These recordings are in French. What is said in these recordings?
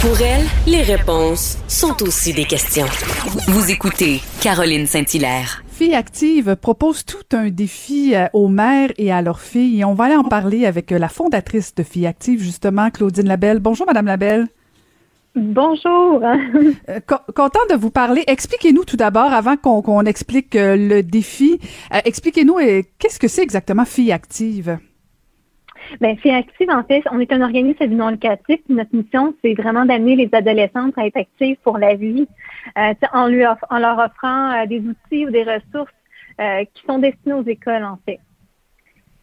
Pour elle, les réponses sont aussi des questions. Vous écoutez Caroline Saint-Hilaire. Fille Active propose tout un défi euh, aux mères et à leurs filles. Et on va aller en parler avec euh, la fondatrice de Fille Active, justement, Claudine Labelle. Bonjour, Madame Labelle. Bonjour. Euh, content de vous parler. Expliquez-nous tout d'abord, avant qu'on explique le défi, expliquez-nous qu'est-ce que c'est exactement Fille Active? Bien, c'est active, en fait, on est un organisme non locatif. Notre mission, c'est vraiment d'amener les adolescentes à être actives pour la vie, euh, en, leur offrant euh, des outils ou des ressources euh, qui sont destinés aux écoles, en fait.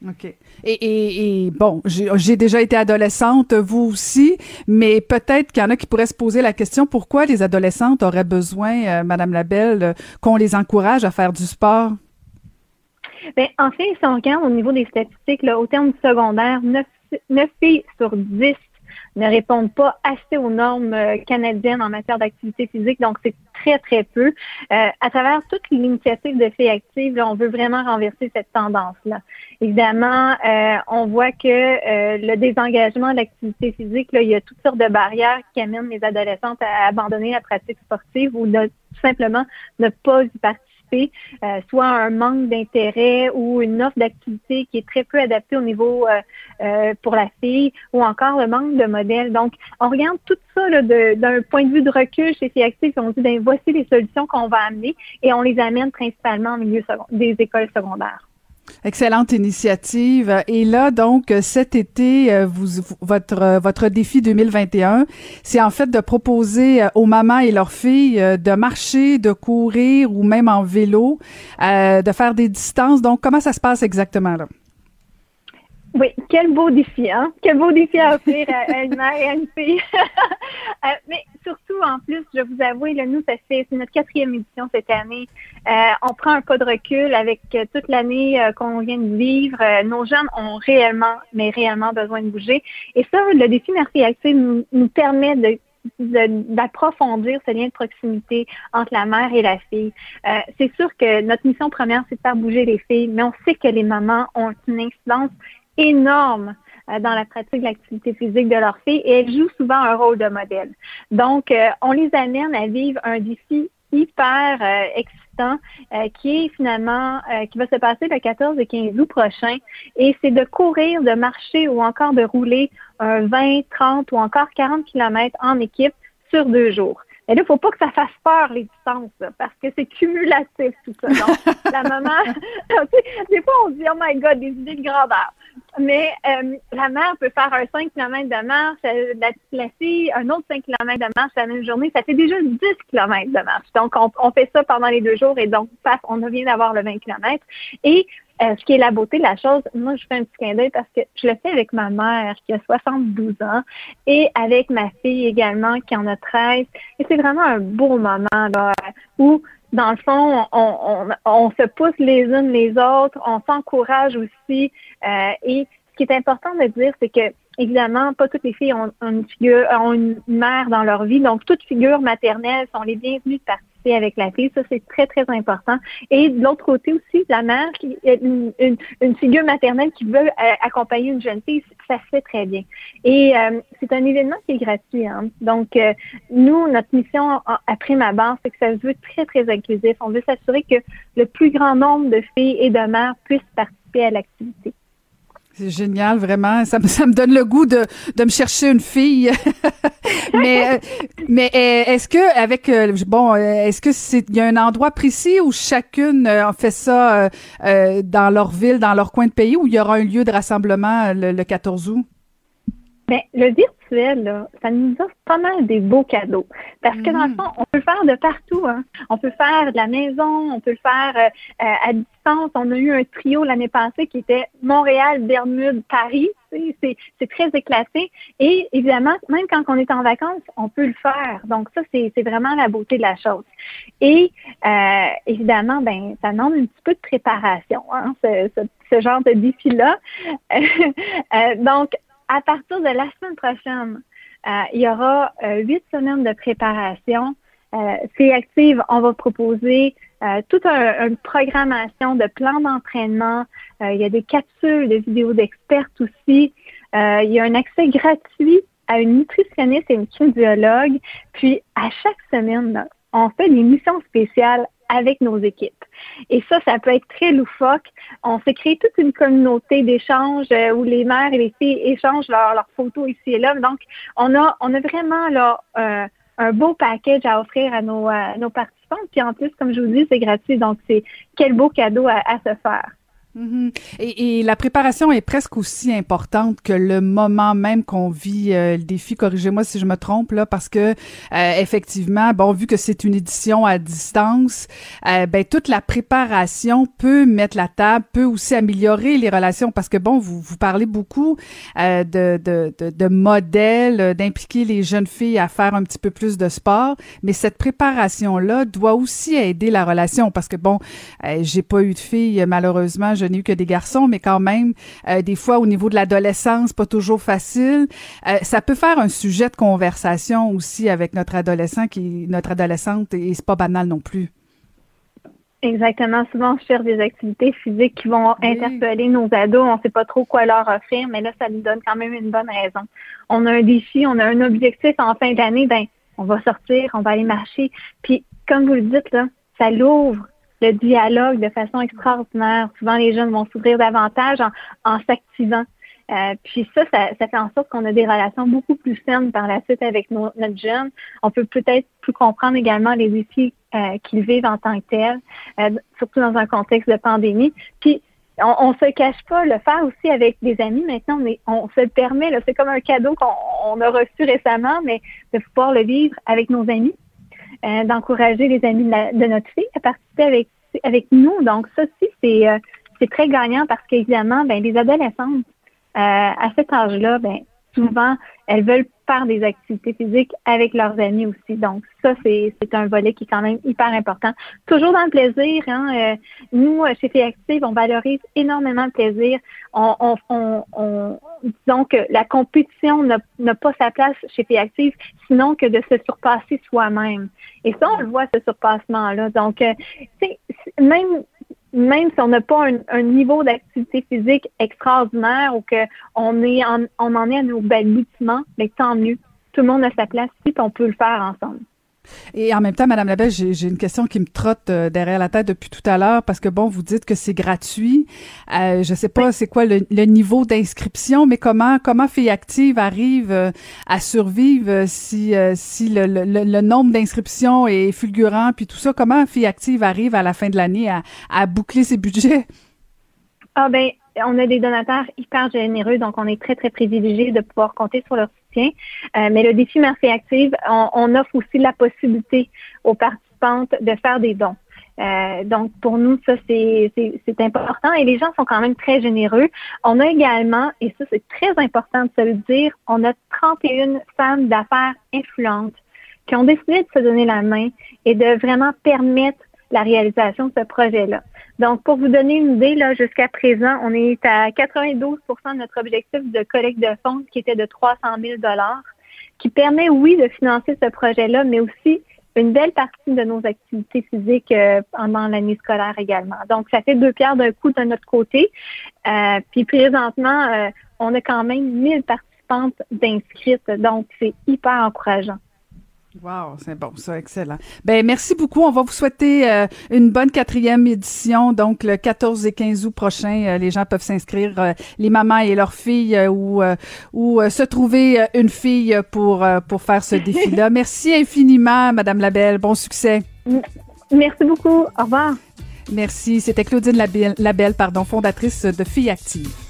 OK. Et, et, et bon, j'ai déjà été adolescente, vous aussi, mais peut-être qu'il y en a qui pourraient se poser la question pourquoi les adolescentes auraient besoin, Madame Labelle, qu'on les encourage à faire du sport? Bien, en fait, si on regarde au niveau des statistiques, là, au terme du secondaire, 9, 9 filles sur 10 ne répondent pas assez aux normes euh, canadiennes en matière d'activité physique, donc c'est très, très peu. Euh, à travers toute l'initiative de Filles actives, on veut vraiment renverser cette tendance-là. Évidemment, euh, on voit que le désengagement de l'activité physique, là, il y a toutes sortes de barrières qui amènent les adolescentes à abandonner la pratique sportive ou tout simplement ne pas y participer euh, soit un manque d'intérêt ou une offre d'activité qui est très peu adaptée au niveau euh, euh, pour la fille, ou encore le manque de modèles. Donc, on regarde tout ça d'un point de vue de recul chez Actives et on dit, ben, voici les solutions qu'on va amener et on les amène principalement au milieu des écoles secondaires. Excellente initiative. Et là, donc, cet été, euh, vous, votre, euh, votre défi 2021, c'est en fait de proposer euh, aux mamans et leurs filles de marcher, de courir ou même en vélo, de faire des distances. Donc, comment ça se passe exactement là? Oui, quel beau défi, hein? Quel beau défi à offrir à, une mère et à une mais surtout, en plus, je vous avoue, là, nous, c'est notre quatrième édition cette année. Euh, on prend un pas de recul avec euh, toute l'année qu'on vient de vivre. nos jeunes ont réellement, mais réellement besoin de bouger. Et ça, le défi Merci Active nous, nous permet de d'approfondir ce lien de proximité entre la mère et la fille. c'est sûr que notre mission première, c'est de faire bouger les filles, mais on sait que les mamans ont une incidence énorme euh, dans la pratique de l'activité physique de leur fille et elles jouent souvent un rôle de modèle. Donc, euh, on les amène à vivre un défi hyper euh, excitant qui est finalement qui va se passer le 14 et 15 août prochain et c'est de courir, de marcher ou encore de rouler un 20, 30 ou encore 40 kilomètres en équipe sur deux jours. Et là, il faut pas que ça fasse peur, les distances, parce que c'est cumulatif, tout ça. Donc, la maman, des fois, on se dit, oh my God, des idées de grandeur. Mais euh, la mère peut faire un 5 km de marche, euh, la, fille, un autre 5 km de marche la même journée. Ça fait déjà 10 km de marche. Donc, on, on fait ça pendant les deux jours et donc, paf, on vient d'avoir le 20 km. Et euh, ce qui est la beauté de la chose, moi, je fais un petit clin d'œil parce que je le fais avec ma mère qui a 72 ans et avec ma fille également qui en a 13. Et c'est vraiment un beau moment là, où, dans le fond, on, on, se pousse les unes les autres, on s'encourage aussi. Euh, et ce qui est important de dire, c'est que évidemment, pas toutes les filles ont, une figure, ont une mère dans leur vie, donc toutes figures maternelles sont les bienvenues de avec la fille. Ça, c'est très, très important. Et de l'autre côté aussi, la mère, qui une, une, figure maternelle qui veut euh, accompagner une jeune fille, ça se fait très bien. Et euh, c'est un événement qui est gratuit. Hein. Donc, euh, nous, notre mission après ma base, c'est que ça se veut très, très inclusif. On veut s'assurer que le plus grand nombre de filles et de mères puissent participer à l'activité. C'est génial, vraiment. Ça me, ça me donne le goût de, de me chercher une fille. mais euh, mais euh, est-ce que avec euh, bon, est-ce que c'est il y a un endroit précis où chacune fait ça dans leur ville, dans leur coin de pays, où il y aura un lieu de rassemblement le, le 14 août? Bien, le virtuel, là, ça nous offre pas mal des beaux cadeaux. Parce que dans le mm. fond, on peut le faire de partout. Hein. On peut faire de la maison, on peut le faire euh, à distance. On a eu un trio l'année passée qui était Montréal, Bermude, Paris. C'est très éclaté. Et évidemment, même quand on est en vacances, on peut le faire. Donc ça, c'est vraiment la beauté de la chose. Et euh, évidemment, ben, ça demande un petit peu de préparation, hein, ce, ce, genre de défi-là. euh, donc, à partir de la semaine prochaine, euh, il y aura euh, huit semaines de préparation. Euh, c'est active, on va proposer toute une programmation de plans d'entraînement. il y a des capsules de vidéos d'experts aussi. il y a un accès gratuit à une nutritionniste et une kinésiologue. Puis, à chaque semaine, on fait des missions spéciales avec nos équipes. Et ça, ça peut être très loufoque. On s'est créé toute une communauté d'échanges euh, où les mères et les filles échangent leurs photos ici et là. Donc, on a, on a vraiment là, euh, un beau package à offrir à nos, nos participants. Puis en plus, comme je vous dis, c'est gratuit. Donc, c'est quel beau cadeau à se faire. Mhm. et, et, la préparation est presque aussi importante que le moment même qu'on vit euh, le défi. Corrigez-moi si je me trompe là, parce que euh, effectivement, bon, vu que c'est une édition à distance, euh, ben toute la préparation peut mettre la table, peut aussi améliorer les relations, parce que bon, vous vous parlez beaucoup de, de, de, de modèles, d'impliquer les jeunes filles à faire un petit peu plus de sport, mais cette préparation là doit aussi aider la relation, parce que bon, j'ai pas eu de filles malheureusement. N'ai eu que des garçons, mais quand même, euh, des fois, au niveau de l'adolescence, pas toujours facile. Euh, ça peut faire un sujet de conversation aussi avec notre adolescent, qui notre adolescente, et c'est pas banal non plus. Exactement. Souvent, on cherche des activités physiques qui vont interpeller nos ados. On ne sait pas trop quoi leur offrir, mais là, ça nous donne quand même une bonne raison. On a un défi, on a un objectif en fin d'année, ben, on va sortir, on va aller marcher. Puis, comme vous le dites, là, ça l'ouvre le dialogue de façon extraordinaire. Souvent, les jeunes vont s'ouvrir davantage en, s'activant. Euh, puis ça, ça, fait en sorte qu'on a des relations beaucoup plus saines par la suite avec nos, notre jeune. On peut peut-être plus comprendre également les défis euh, qu'ils vivent en tant que tels, euh, surtout dans un contexte de pandémie. Puis on, ne se cache pas, le faire aussi avec des amis maintenant, mais on se le permet. C'est comme un cadeau qu'on a reçu récemment, mais de pouvoir le vivre avec nos amis. Euh, d'encourager les amis de, notre fille à participer avec, avec nous. Donc, ça aussi, c'est, euh, c'est très gagnant parce qu'évidemment, ben, les adolescentes, euh, à cet âge-là, ben, souvent, elles veulent faire des activités physiques avec leurs amis aussi. Donc, ça, c'est, un volet qui est quand même hyper important. Toujours dans le plaisir. Hein, euh, nous, chez Filles Active, on valorise énormément le plaisir. On, on, on, on disons que la compétition n'a, pas sa place chez Filles Active, sinon que de se surpasser soi-même. Et ça, on le voit, ce surpassement-là. Donc, euh, même même si on n'a pas un, niveau d'activité physique extraordinaire ou qu'on est on en est à nos balbutiements, mais tant mieux. Tout le monde a sa place et on peut le faire ensemble. Et en même temps, Madame Labelle, j'ai une question qui me trotte euh, derrière la tête depuis tout à l'heure parce que bon, vous dites que c'est gratuit. Euh, je sais pas c'est quoi le, niveau d'inscription, mais comment comment Filles Active arrive euh, à survivre euh, si si le, le, nombre d'inscriptions est fulgurant puis tout ça? Comment Filles Active arrive à la fin de l'année à, à boucler ses budgets? Ah ben, on a des donateurs hyper généreux, donc on est très très privilégié de pouvoir compter sur leur euh, mais le défi Merci Active, on, offre aussi la possibilité aux participantes de faire des dons. Euh, donc, pour nous, ça, c'est important et les gens sont quand même très généreux. On a également, et ça, c'est très important de se le dire, on a 31 femmes d'affaires influentes qui ont décidé de se donner la main et de vraiment permettre la réalisation de ce projet-là. Donc, pour vous donner une idée, là, jusqu'à présent, on est à 92% de notre objectif de collecte de fonds qui était de 300 000 qui permet, oui, de financer ce projet-là, mais aussi une belle partie de nos activités physiques euh, pendant l'année scolaire également. Donc, ça fait deux pierres d'un coup de notre côté. Euh, puis présentement, euh, on a quand même 1000 participantes d'inscrites, donc c'est hyper encourageant. Wow, c'est bon, ça, excellent. Ben merci beaucoup. On va vous souhaiter euh, une bonne quatrième édition. Donc le 14 et 15 août prochain, euh, les gens peuvent s'inscrire, euh, les mamans et leurs filles, ou ou se trouver une fille pour pour faire ce défi-là. merci infiniment, Madame Labelle. Bon succès. Merci beaucoup. Au revoir. Merci. C'était Claudine Labelle, Labelle pardon, fondatrice de Filles Actives.